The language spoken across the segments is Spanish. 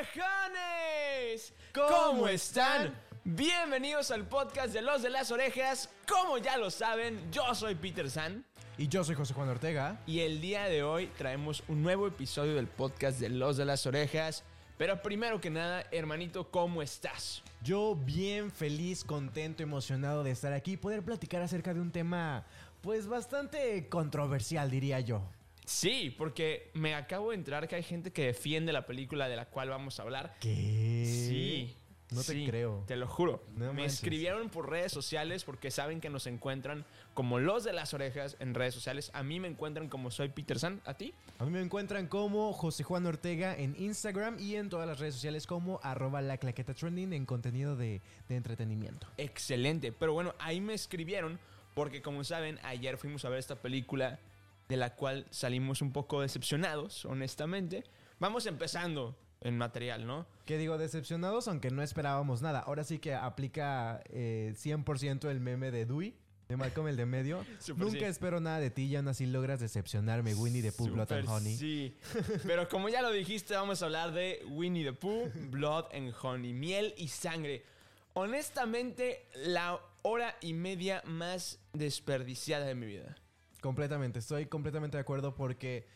orejones! ¿Cómo están? Bienvenidos al podcast de Los de las Orejas. Como ya lo saben, yo soy Peter San. Y yo soy José Juan Ortega. Y el día de hoy traemos un nuevo episodio del podcast de Los de las Orejas. Pero primero que nada, hermanito, ¿cómo estás? Yo bien feliz, contento, emocionado de estar aquí y poder platicar acerca de un tema pues bastante controversial, diría yo. Sí, porque me acabo de enterar que hay gente que defiende la película de la cual vamos a hablar. ¿Qué? Sí. No te sí, creo. Te lo juro. No me manches. escribieron por redes sociales porque saben que nos encuentran como los de las orejas en redes sociales. A mí me encuentran como soy Peter San. ¿A ti? A mí me encuentran como José Juan Ortega en Instagram y en todas las redes sociales como arroba la claqueta trending en contenido de, de entretenimiento. Excelente. Pero bueno, ahí me escribieron porque como saben, ayer fuimos a ver esta película de la cual salimos un poco decepcionados, honestamente. Vamos empezando en material, ¿no? Que digo, decepcionados aunque no esperábamos nada. Ahora sí que aplica eh, 100% el meme de Dewey. De Malcolm el de medio. Nunca sí. espero nada de ti y aún así logras decepcionarme, Winnie the Pooh, Blood and Honey. Sí. Pero como ya lo dijiste, vamos a hablar de Winnie the Pooh, Blood and Honey, miel y sangre. Honestamente, la hora y media más desperdiciada de mi vida. Completamente, estoy completamente de acuerdo porque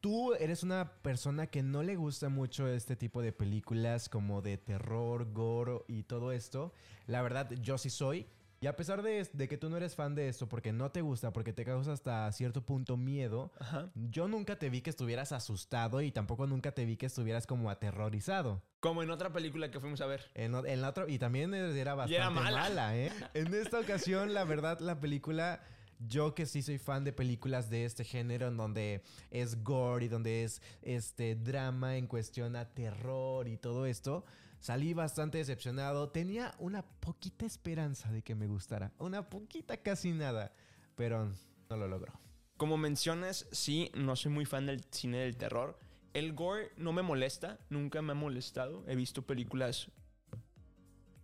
tú eres una persona que no le gusta mucho este tipo de películas como de terror, gore y todo esto. La verdad, yo sí soy. Y a pesar de, de que tú no eres fan de esto porque no te gusta, porque te causa hasta cierto punto miedo, Ajá. yo nunca te vi que estuvieras asustado y tampoco nunca te vi que estuvieras como aterrorizado. Como en otra película que fuimos a ver. En, en la otra, y también era bastante era mala. mala. ¿eh? En esta ocasión, la verdad, la película. Yo que sí soy fan de películas de este género, en donde es gore y donde es este drama en cuestión a terror y todo esto, salí bastante decepcionado. Tenía una poquita esperanza de que me gustara. Una poquita, casi nada. Pero no lo logró. Como mencionas, sí, no soy muy fan del cine del terror. El gore no me molesta, nunca me ha molestado. He visto películas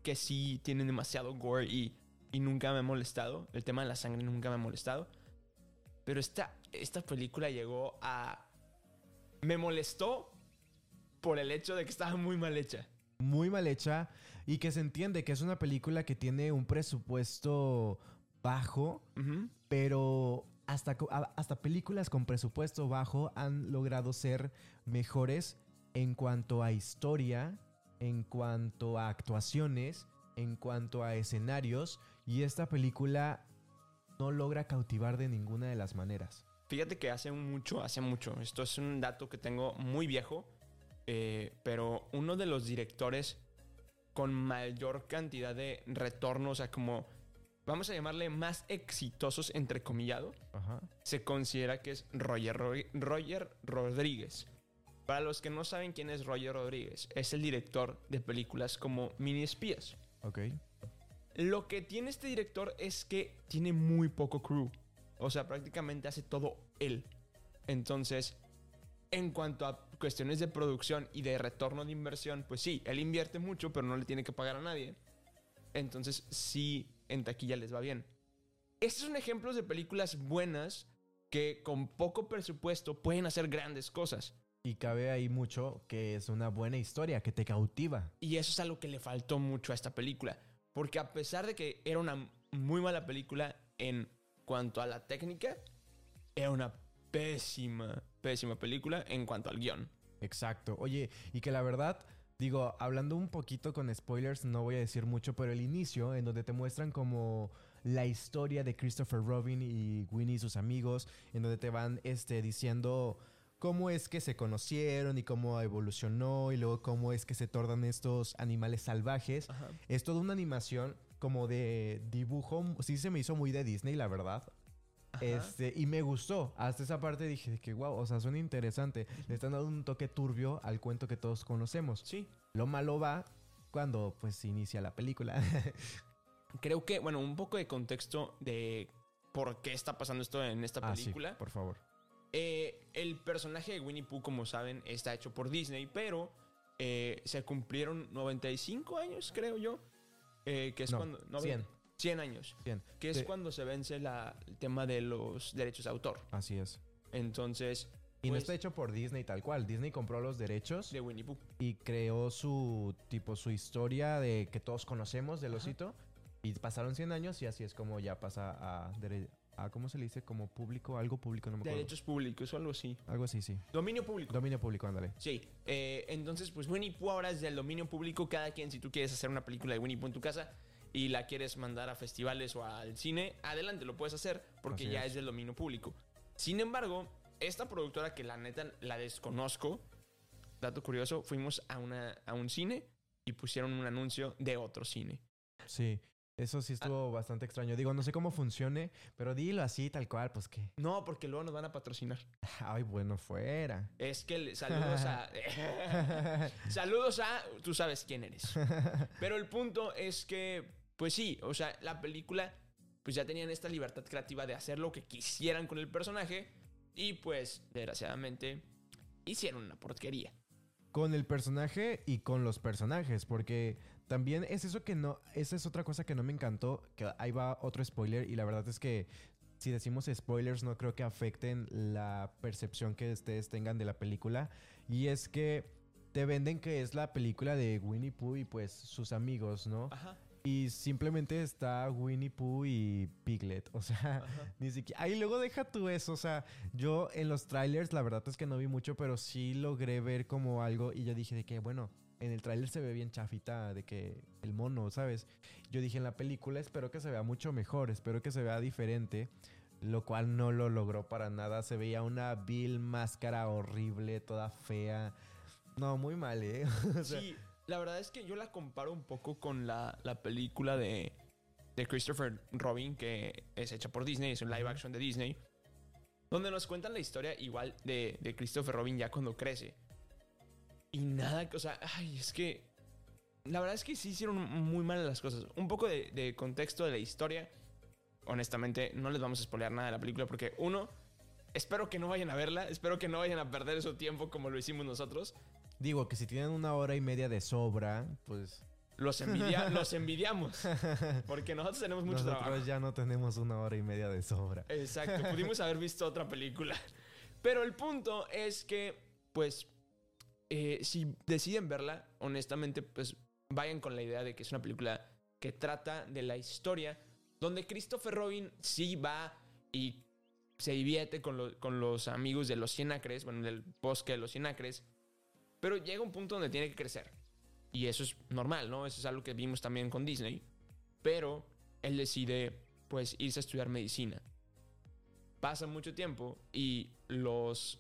que sí tienen demasiado gore y, y nunca me ha molestado. El tema de la sangre nunca me ha molestado. Pero esta, esta película llegó a... Me molestó por el hecho de que estaba muy mal hecha. muy mal hecha y que se entiende que es una película que tiene un presupuesto bajo, pero hasta, hasta películas con presupuesto bajo han logrado ser mejores en cuanto a historia, en cuanto a actuaciones, en cuanto a escenarios y esta película no logra cautivar de ninguna de las maneras. Fíjate que hace mucho, hace mucho. Esto es un dato que tengo muy viejo. eh, pero uno de los directores con mayor cantidad de retornos, o sea, como vamos a llamarle más exitosos, entrecomillado, Ajá. se considera que es Roger, Ro- Roger Rodríguez. Para los que no saben quién es Roger Rodríguez, es el director de películas como Mini Espías. Ok. Lo que tiene este director es que tiene muy poco crew. O sea, prácticamente hace todo él. Entonces, en cuanto a cuestiones de producción y de retorno de inversión, pues sí, él invierte mucho, pero no le tiene que pagar a nadie. Entonces, sí, en taquilla les va bien. Estos son ejemplos de películas buenas que con poco presupuesto pueden hacer grandes cosas. Y cabe ahí mucho que es una buena historia, que te cautiva. Y eso es algo que le faltó mucho a esta película. Porque a pesar de que era una muy mala película en cuanto a la técnica, era una pésima, pésima película en cuanto al guion. Exacto. Oye, y que la verdad, digo, hablando un poquito con spoilers, no voy a decir mucho, pero el inicio, en donde te muestran como la historia de Christopher Robin y Winnie y sus amigos, en donde te van este, diciendo cómo es que se conocieron y cómo evolucionó y luego cómo es que se tornan estos animales salvajes. Ajá. Es toda una animación como de dibujo, sí se me hizo muy de Disney, la verdad. Este, y me gustó. Hasta esa parte dije que, wow, o sea, suena interesante. Le están dando un toque turbio al cuento que todos conocemos. Sí. Lo malo va cuando pues inicia la película. Creo que, bueno, un poco de contexto de por qué está pasando esto en esta Ah, sí, película. por favor. Eh, el personaje de Winnie Pooh, como saben, está hecho por Disney, pero eh, se cumplieron 95 años, creo yo. eh, que es No, cuando. 100. 100 años. Bien. Que es cuando se vence la- el tema de los derechos de autor. Así es. Entonces, Y no Pues- está hecho por Disney tal cual. Disney compró los derechos de Winnie Pooh. y creó su tipo su historia de que todos conocemos del Ajá. osito. Y pasaron 100 años y así es como ya pasa a, a ¿cómo se le dice? Como público, algo público, no me acuerdo. Derechos públicos o algo así. Algo así, sí. Dominio público. Dominio público, ándale. Sí, eh, entonces pues Winnie Pooh ahora es del dominio público. Cada quien, si tú quieres hacer una película de Winnie Pooh en tu casa y la quieres mandar a festivales o al cine, adelante, lo puedes hacer porque Así ya es. es del dominio público. Sin embargo, esta productora que la neta la desconozco, dato curioso, fuimos a, una, a un cine y pusieron un anuncio de otro cine. Sí. Eso sí estuvo bastante extraño. Digo, no sé cómo funcione, pero dilo así, tal cual, pues que. No, porque luego nos van a patrocinar. Ay, bueno, fuera. Es que saludos a... saludos a... Tú sabes quién eres. Pero el punto es que, pues sí, o sea, la película, pues ya tenían esta libertad creativa de hacer lo que quisieran con el personaje y pues, desgraciadamente, hicieron una porquería. con el personaje y con los personajes, porque también es eso que no, esa es otra cosa que no me encantó, que ahí va otro spoiler y la verdad es que si decimos spoilers no creo que afecten la percepción que ustedes tengan de la película y es que te venden que es la película de Winnie Pooh y pues sus amigos, ¿no? Ajá. Y simplemente está Winnie Pooh y Piglet. O sea, ni siquiera. Ahí luego deja tú eso. O sea, yo en los trailers, la verdad es que no vi mucho, pero sí logré ver como algo. Y yo dije de que, bueno, en el tráiler se ve bien chafita de que el mono, ¿sabes? Yo dije en la película, espero que se vea mucho mejor, espero que se vea diferente. Lo cual no lo logró para nada. Se veía una vil máscara horrible, toda fea. No, muy mal, ¿eh? O sea, Sí, la verdad es que yo la comparo un poco con la, la película de, de Christopher Robin, que es hecha por Disney, es un live action de Disney, donde nos cuentan la historia igual de, de Christopher Robin ya cuando crece. Y nada, o sea, ay, es que la verdad es que sí hicieron muy mal las cosas. Un poco de, de contexto de la historia. Honestamente, no les vamos a spoilear nada de la película porque, uno, espero que no vayan a verla, espero que no vayan a perder su tiempo como lo hicimos nosotros. Digo que si tienen una hora y media de sobra, pues Los, envidia- los envidiamos. Porque nosotros tenemos mucho nosotros trabajo. ya no tenemos una hora y media de sobra. Exacto, pudimos haber visto otra película. Pero el punto es que, pues, eh, si deciden verla, honestamente, pues vayan con la idea de que es una película que trata de la historia donde Christopher Robin sí va y se divierte con, lo- con los amigos de los 100 acres, bueno, del bosque de los 100 acres, pero llega un punto donde tiene que crecer. Y eso es normal, ¿no? Eso es algo que vimos también con Disney. Pero él decide, pues, irse a estudiar medicina. Pasa mucho tiempo y los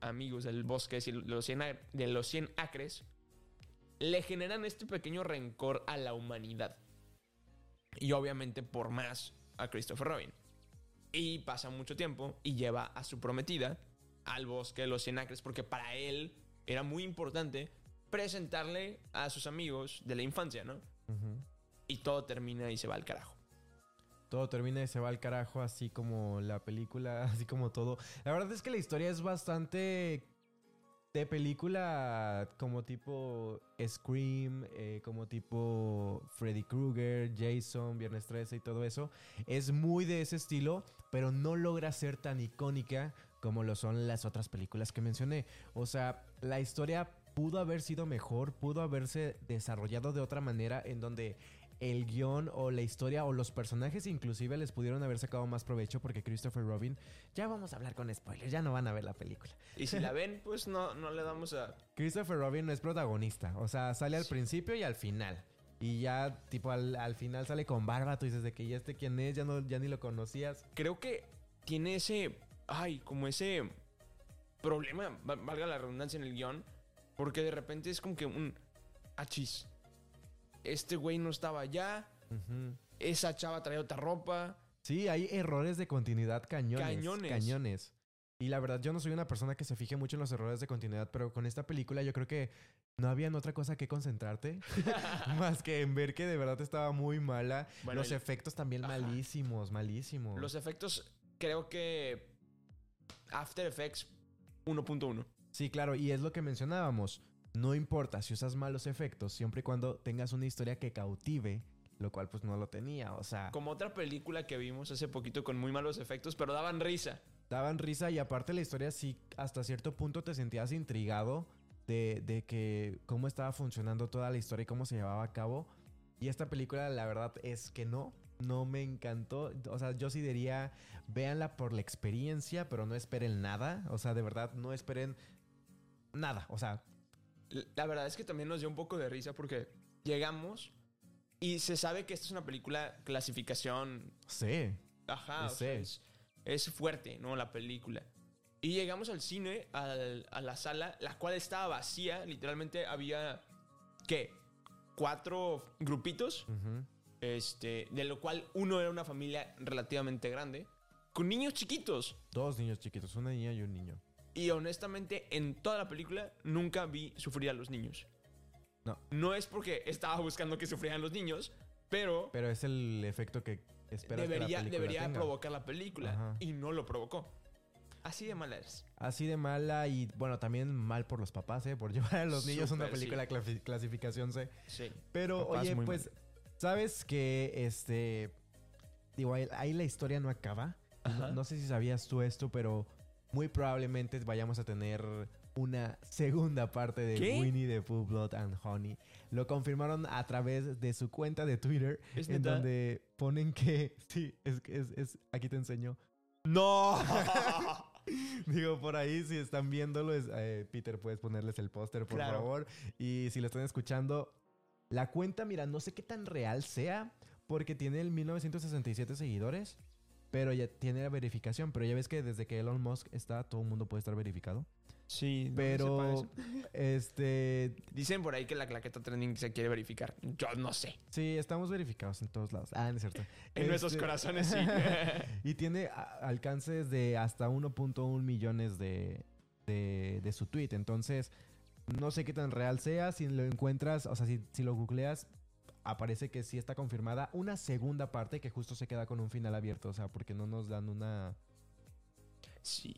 amigos del bosque de los 100, ac- de los 100 acres le generan este pequeño rencor a la humanidad. Y obviamente por más a Christopher Robin. Y pasa mucho tiempo y lleva a su prometida al bosque de los 100 acres porque para él era muy importante presentarle a sus amigos de la infancia, ¿no? Y todo termina y se va al carajo. Todo termina y se va al carajo, así como la película, así como todo. La verdad es que la historia es bastante de película como tipo Scream, eh, como tipo Freddy Krueger, Jason, Viernes 13 y todo eso. Es muy de ese estilo, pero no logra ser tan icónica como lo son las otras películas que mencioné. O sea, la historia pudo haber sido mejor, pudo haberse desarrollado de otra manera en donde el guion o la historia o los personajes inclusive les pudieron haber sacado más provecho porque Christopher Robin, ya vamos a hablar con spoilers, ya no van a ver la película. Y si la ven, pues no, no le damos a... Christopher Robin no es protagonista, o sea, sale al principio y al final. Y ya, tipo, al, al final sale con barba, tú dices de que ya este quién es, ya, no, ya ni lo conocías. Creo que tiene ese... Ay, como ese problema, va- valga la redundancia en el guion, porque de repente es como que un... Achis. Este güey no estaba allá, esa chava traía otra ropa. Sí, hay errores de continuidad cañones. Cañones. Cañones. Y la verdad, yo no soy una persona que se fije mucho en los errores de continuidad, pero con esta película yo creo que no había otra cosa que concentrarte más que en ver que de verdad estaba muy mala. Bueno, los el- efectos también Ajá. malísimos, malísimos. Los efectos, creo que After Effects 1.1. Sí, claro, y es lo que mencionábamos. No importa si usas malos efectos, siempre y cuando tengas una historia que cautive, lo cual pues no lo tenía, o sea... Como otra película que vimos hace poquito con muy malos efectos, pero daban risa. daban risa y aparte la historia sí hasta cierto punto te sentías intrigado de, de que cómo estaba funcionando toda la historia y cómo se llevaba a cabo. Y esta película la verdad es que no, no me encantó. O sea, yo sí diría, véanla por la experiencia, pero no esperen nada. O sea, de verdad, no esperen nada. O sea, La verdad es que también nos dio un poco de risa porque llegamos y se sabe que esta es una película clasificación. sí. Ajá, o sea, es, es fuerte, ¿no? La película. Y llegamos al cine, al- a la sala, la cual estaba vacía. Literalmente había, ¿qué? Cuatro grupitos. Ujú. Este, de lo cual uno era una familia relativamente grande. Con niños chiquitos. Dos niños chiquitos, una niña y un niño. Y honestamente, en toda la película nunca vi sufrir a los niños. No. No es porque estaba buscando que sufrieran los niños, pero, Pero es el efecto que esperas debería, que la película debería tenga. provocar la película. Ajá. Y no lo provocó. Así de mala es. Así de mala y bueno, también mal por los papás, ¿eh? Por llevar a los niños a una película clasi- clasificación C. Sí. Pero Papás oye, pues, ¿sabes que este... Digo, ahí, ahí la historia no acaba. No, no sé si sabías tú esto, pero muy probablemente vayamos a tener una segunda parte de ¿Qué? Winnie the Pooh Blood and Honey. Lo confirmaron a través de su cuenta de Twitter, ¿Es en neta? donde ponen que... Sí, es, es, es aquí te enseño. ¡No! Digo, por ahí, si están viéndolo, es, eh, Peter, puedes ponerles el póster, por Claro. favor. Y si lo están escuchando, la cuenta, mira, no sé qué tan real sea, porque tiene el 1967 seguidores, pero ya tiene la verificación. Pero ya ves que desde que Elon Musk está, todo el mundo puede estar verificado. sí, Pero, este, Dicen por ahí que la claqueta trending se quiere verificar. Yo no sé. sí, estamos verificados en todos lados. Ah, no es cierto. En nuestros Este, corazones sí. Y tiene alcances de hasta 1.1 millones de, de, de su tweet. Entonces, no sé qué tan real sea. Si lo encuentras, o sea, si, si lo googleas, aparece que sí está confirmada una segunda parte que justo se queda con un final abierto. O sea, porque no nos dan una. sí.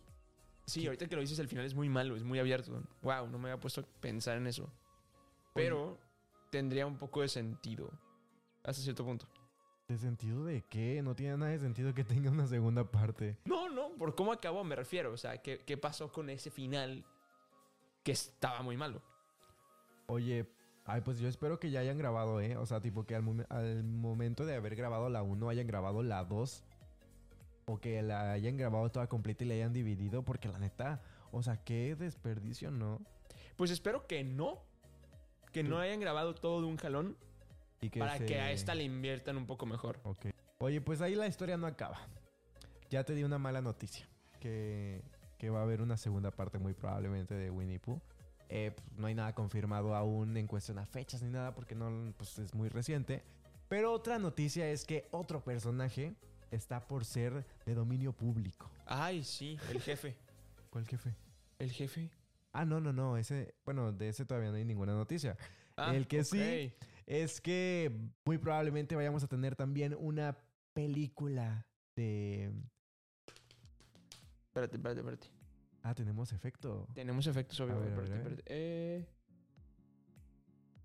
Sí, ahorita que lo dices, el final es muy malo, es muy abierto. Wow, no me había puesto a pensar en eso. Pero tendría un poco de sentido. Hasta cierto punto. ¿De sentido de qué? No tiene nada de sentido que tenga una segunda parte. No, no, por cómo acabó me refiero. O sea, ¿qué, qué pasó con ese final que estaba muy malo? Oye, ay, pues yo espero que ya hayan grabado, ¿eh? O sea, tipo que al, momen- al momento de haber grabado la 1 hayan grabado la 2. O que la hayan grabado toda completa y la hayan dividido. Porque la neta, o sea, qué desperdicio, ¿no? Pues espero que no. Que no hayan grabado todo de un jalón Y que para se- que a esta le inviertan un poco mejor. Ok. Oye, pues ahí la historia no acaba. Ya te di una mala noticia. Que, que va a haber una segunda parte muy probablemente de Winnie Pooh. Eh, pues, no hay nada confirmado aún en cuestión a fechas ni nada porque no pues, es muy reciente. Pero otra noticia es que otro personaje está por ser de dominio público. Ay, sí, el jefe. ¿Cuál jefe? ¿El jefe? Ah, no, no, no. Ese, bueno, de ese todavía no hay ninguna noticia. Ah, El que sí. Es que muy probablemente vayamos a tener también una película de... Espérate, espérate, espérate. Ah, tenemos efecto. Tenemos efectos, obvio. A ver, a espérate, ver, a ver. espérate. Eh,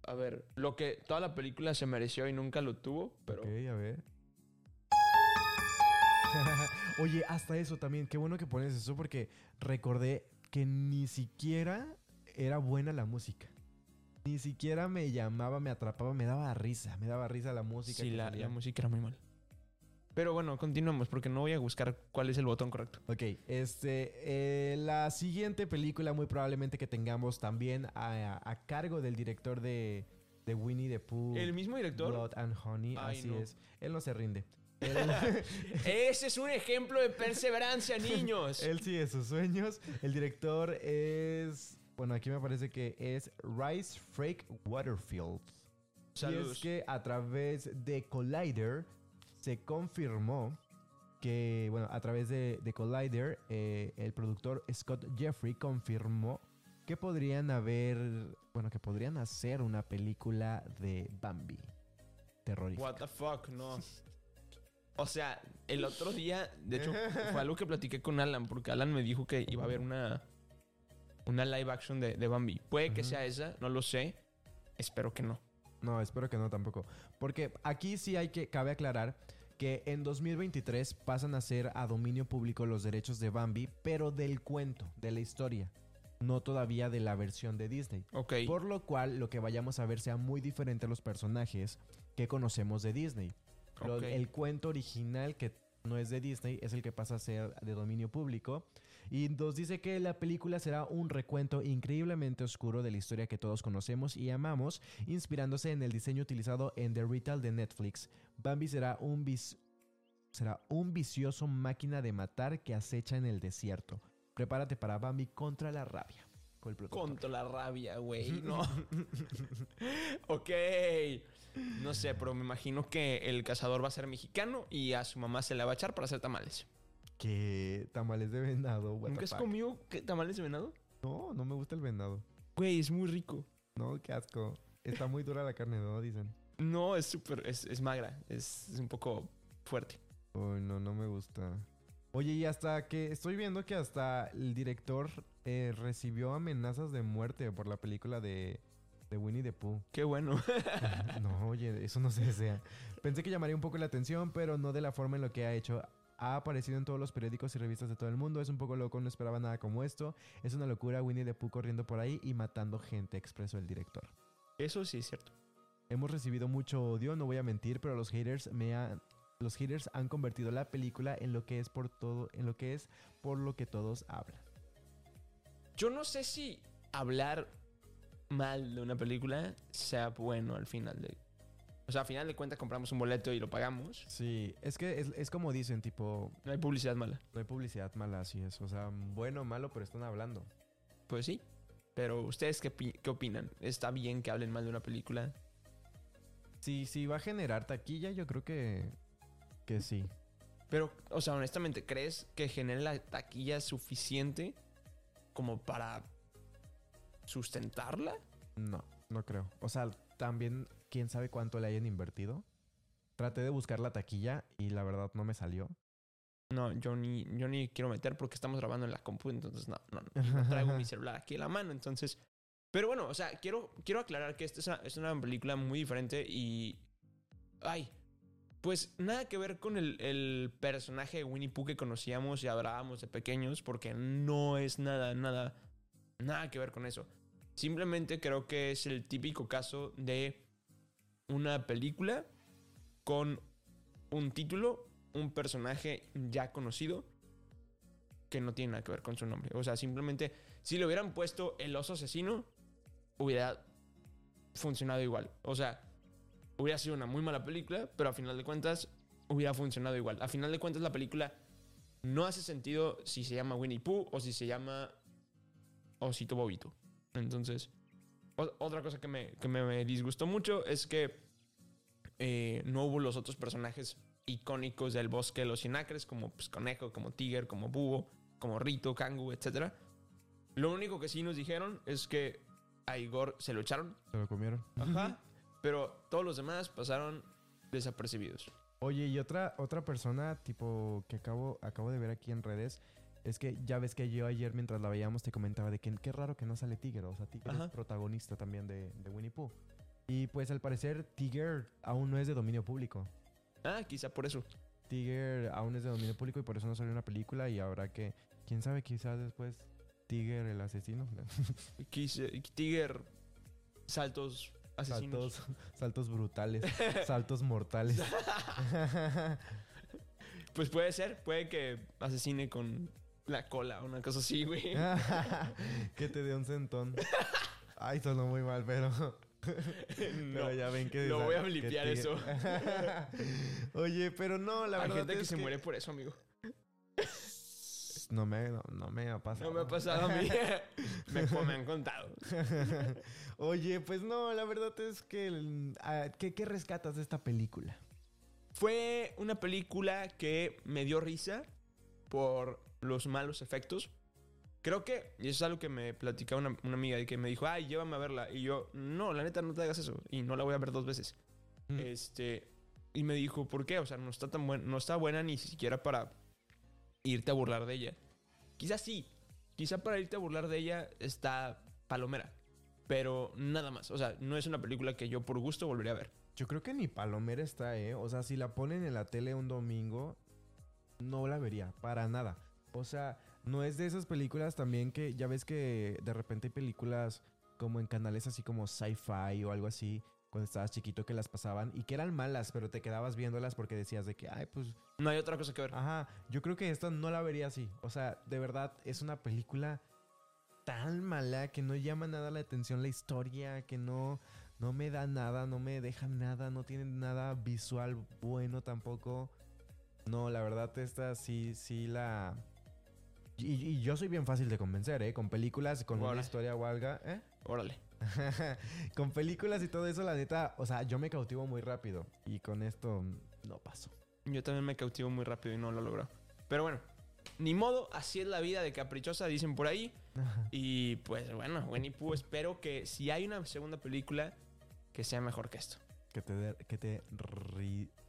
a ver, lo que toda la película se mereció y nunca lo tuvo, pero... Ok, a ver. Oye, hasta eso también. Qué bueno que pones eso porque recordé que ni siquiera era buena la música. Ni siquiera me llamaba, me atrapaba, me daba risa. Me daba risa la música. Sí, la, la música era muy mal. Pero bueno, continuamos porque no voy a buscar cuál es el botón correcto. Ok, este, eh, la siguiente película muy probablemente que tengamos también a, a cargo del director de, de Winnie the Pooh. ¿El mismo director? Blood and Honey, Ay, así no. es. Él no se rinde. Él, Ese es un ejemplo de perseverancia, niños. él sigue sus sueños. El director es, bueno, aquí me parece que es Rice Frake Waterfield. Y es que a través de Collider se confirmó que, bueno, a través de, de Collider, eh, el productor Scott Jeffrey confirmó que podrían haber, bueno, que podrían hacer una película de Bambi. Terrorífica. What the fuck, no. O sea, el otro día, de hecho, fue algo que platiqué con Alan, porque Alan me dijo que iba a haber una, una live action de, de Bambi. Puede que sea esa, no lo sé. Espero que no. No, espero que no tampoco. Porque aquí sí hay que, cabe aclarar que en 2023 pasan a ser a dominio público los derechos de Bambi, pero del cuento, de la historia, no todavía de la versión de Disney. Ok. Por lo cual lo que vayamos a ver sea muy diferente a los personajes que conocemos de Disney. Lo- el cuento original que no es de Disney es el que pasa a ser de dominio público. Y nos dice que la película será un recuento increíblemente oscuro de la historia que todos conocemos y amamos, inspirándose en el diseño utilizado en The Retail de Netflix. Bambi será un, vis- será un vicioso máquina de matar que acecha en el desierto. Prepárate para Bambi contra la rabia. Contra la rabia, güey. No. ok. No sé, pero me imagino que el cazador va a ser mexicano y a su mamá se la va a echar para hacer tamales. Que tamales de venado. what ¿Nunca the has fuck. comido qué, tamales de venado? No, no me gusta el venado. Güey, es muy rico. No, qué asco. Está muy dura la carne, ¿no? Dicen. No, es súper, es, es magra. Es, es un poco fuerte. Uy, no, no me gusta. Oye, y hasta que estoy viendo que hasta el director eh, recibió amenazas de muerte por la película de, de Winnie the Pooh. Qué bueno. No, oye, eso no se desea. Pensé que llamaría un poco la atención, pero no de la forma en lo que ha hecho. Ha aparecido en todos los periódicos y revistas de todo el mundo. Es un poco loco, no esperaba nada como esto. Es una locura Winnie the Pooh corriendo por ahí y matando gente, expresó el director. Eso sí es cierto. Hemos recibido mucho odio, no voy a mentir, pero los haters me han los haters han convertido la película en lo que es por todo, en lo que es por lo que todos hablan. Yo no sé si hablar mal de una película sea bueno al final de... O sea, al final de cuentas compramos un boleto y lo pagamos. Sí, es que es, es como dicen, tipo, No hay publicidad mala. no hay publicidad mala, así es. O sea, bueno o malo, pero están hablando. Pues sí. Pero ustedes qué, qué opinan? ¿Está bien que hablen mal de una película? Sí, sí va a generar taquilla, yo creo que, que sí. Pero, o sea, honestamente, ¿crees que genere la taquilla suficiente como para sustentarla? No, no creo. O sea, también, quién sabe cuánto le hayan invertido. Traté de buscar la taquilla y la verdad no me salió. No, yo ni, yo ni quiero meter porque estamos grabando en la compu, entonces no, no, no traigo mi celular aquí en la mano, entonces... Pero bueno, o sea, quiero, quiero aclarar que esta es una, es una película muy diferente y... Ay, pues nada que ver con el, el personaje de Winnie Pooh que conocíamos y adorábamos de pequeños, porque no es nada, nada, nada que ver con eso. Simplemente creo que es el típico caso de una película con un título, un personaje ya conocido que no tiene nada que ver con su nombre. O sea, simplemente si le hubieran puesto el oso asesino, hubiera funcionado igual. O sea, hubiera sido una muy mala película, pero a final de cuentas hubiera funcionado igual. A final de cuentas la película no hace sentido si se llama Winnie Pooh o si se llama Osito Bobito. Entonces, otra cosa que me, que me disgustó mucho es que eh, no hubo los otros personajes icónicos del bosque de los Sinacres, como pues, Conejo, como Tiger, como Búho, como Rito, Kangu, etc. Lo único que sí nos dijeron es que a Igor se lo echaron. Se lo comieron. Ajá. Pero todos los demás pasaron desapercibidos. Oye, y otra, otra persona, tipo, que acabo, acabo de ver aquí en redes, es que ya ves que yo ayer mientras la veíamos te comentaba de que qué raro que no sale Tiger. O sea, Tiger Ajá. es protagonista también de, de Winnie Pooh. Y pues al parecer Tiger aún no es de dominio público. Ah, quizá por eso. Tiger aún es de dominio público y por eso no salió una película y habrá que, quién sabe, quizás después Tiger el asesino. Tiger, saltos asesinos. Saltos, saltos brutales, saltos mortales. Pues puede ser, puede que asesine con la cola o una cosa así, güey. que te dé un centón. Ay, sonó muy mal, pero. no. Pero ya ven que. lo voy a que blipear eso. Oye, pero no, la Hay verdad. gente que es se muere por eso, amigo. No me, no, no me ha pasado. No me ha pasado a mí. me, me han contado. Oye, pues no, la verdad es que. ¿qué, ¿Qué rescatas de esta película? Fue una película que me dio risa por los malos efectos. Creo que, y eso es algo que me platicaba una, una amiga y que me dijo, ay, llévame a verla. Y yo, no, la neta, no te hagas eso. Y no la voy a ver dos veces. Mm. Este, y me dijo, ¿por qué? O sea, no está tan buena, no está buena ni siquiera para irte a burlar de ella. Quizás sí, quizá para irte a burlar de ella está palomera. Pero nada más. O sea, no es una película que yo por gusto volvería a ver. Yo creo que ni Palomera está, ¿eh? O sea, si la ponen en la tele un domingo, no la vería, para nada. O sea, no es de esas películas también que ya ves que de repente hay películas como en canales así como sci-fi o algo así, cuando estabas chiquito que las pasaban y que eran malas, pero te quedabas viéndolas porque decías de que, ay, pues... No hay otra cosa que ver. Ajá, yo creo que esta no la vería así. O sea, de verdad es una película tan mala que no llama nada la atención la historia, que no, no me da nada, no me deja nada, no tiene nada visual bueno tampoco. No, la verdad esta sí, sí la... Y, y yo soy bien fácil de convencer, ¿eh? Con películas, con una historia o algo, ¿eh? Órale. con películas y todo eso, la neta, o sea, yo me cautivo muy rápido. Y con esto no paso. Yo también me cautivo muy rápido y no lo logró. Pero bueno, ni modo, así es la vida de caprichosa, dicen por ahí. Y pues bueno, Winnie Pooh, espero que si hay una segunda película, que sea mejor que esto. que te, de- que te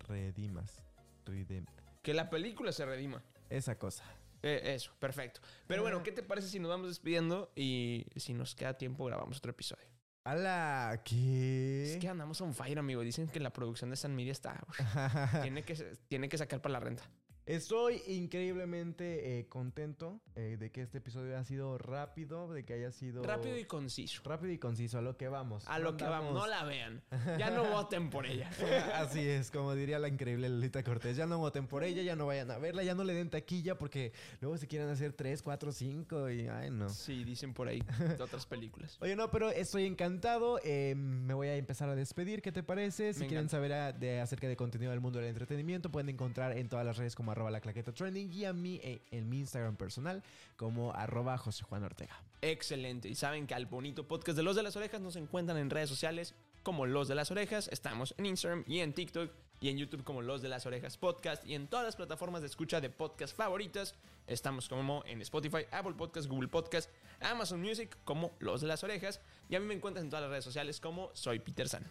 redimas. Redem- Que la película se redima. Esa cosa. Eh, eso, perfecto. Pero bueno, ¿qué te parece si nos vamos despidiendo y si nos queda tiempo grabamos otro episodio? ¡Hala! ¿Qué? Es que andamos on fire, amigo. Dicen que la producción de San Media está... tiene, que, tiene que sacar para la renta. Estoy increíblemente eh, contento eh, de que este episodio haya sido rápido, de que haya sido... Rápido y conciso. Rápido y conciso, a lo que vamos. A lo que vamos. No la vean. Ya no voten por ella. Así es, como diría la increíble Lolita Cortés. Ya no voten por ella, ya no vayan a verla, ya no le den taquilla porque luego se quieren hacer 3, 4, 5 y ay no. Sí, dicen por ahí de otras películas. Oye, no, pero estoy encantado. eh, me voy a empezar a despedir. ¿Qué te parece? Si Me quieren encanta. saber a- de, acerca de contenido del mundo del entretenimiento, pueden encontrar en todas las redes como arroba la claqueta trending y a mí eh, en mi Instagram personal como arroba José Juan Ortega. Excelente. Y saben que al bonito podcast de Los de las Orejas nos encuentran en redes sociales como Los de las Orejas. Estamos en Instagram y en TikTok y en YouTube como Los de las Orejas Podcast y en todas las plataformas de escucha de podcast favoritas. Estamos como en Spotify, Apple Podcast, Google Podcast, Amazon Music como Los de las Orejas. Y a mí me encuentran en todas las redes sociales como Soy Peter San.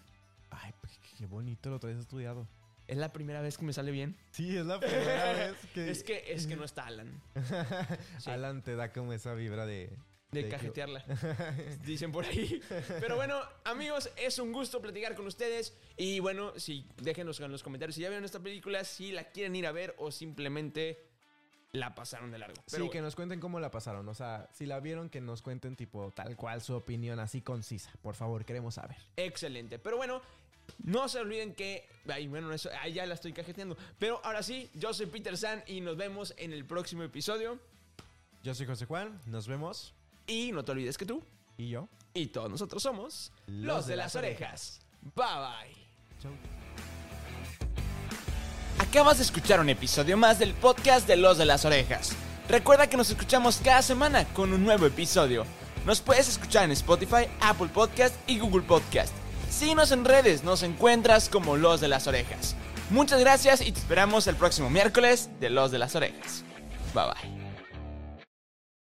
Ay, pues, qué, qué bonito lo traes estudiado. Es la primera vez que me sale bien. Sí, es la primera vez que... Es que, es que no está Alan. Sí. Alan te da como esa vibra de... De de que- cajetearla. Dicen por ahí. Pero bueno, amigos, es un gusto platicar con ustedes. Y bueno, si déjenos en los comentarios si ya vieron esta película, si la quieren ir a ver o simplemente la pasaron de largo. Pero sí, que nos cuenten cómo la pasaron. O sea, si la vieron, que nos cuenten tipo tal cual su opinión así concisa. Por favor, queremos saber. excelente. Pero bueno, no se olviden que. Ay, bueno, eso, ay, ya la estoy cajeteando. Pero ahora sí, yo soy Peter San y nos vemos en el próximo episodio. Yo soy José Juan, nos vemos. Y no te olvides que tú Y yo. y todos nosotros somos los de las orejas. Bye bye. Chau. Acabas de escuchar un episodio más del podcast de Los de las Orejas. Recuerda que nos escuchamos cada semana con un nuevo episodio. Nos puedes escuchar en Spotify, Apple Podcast y Google Podcast. Síguenos en redes, nos encuentras como Los de las Orejas. Muchas gracias y te esperamos el próximo miércoles de Los de las Orejas. Bye bye.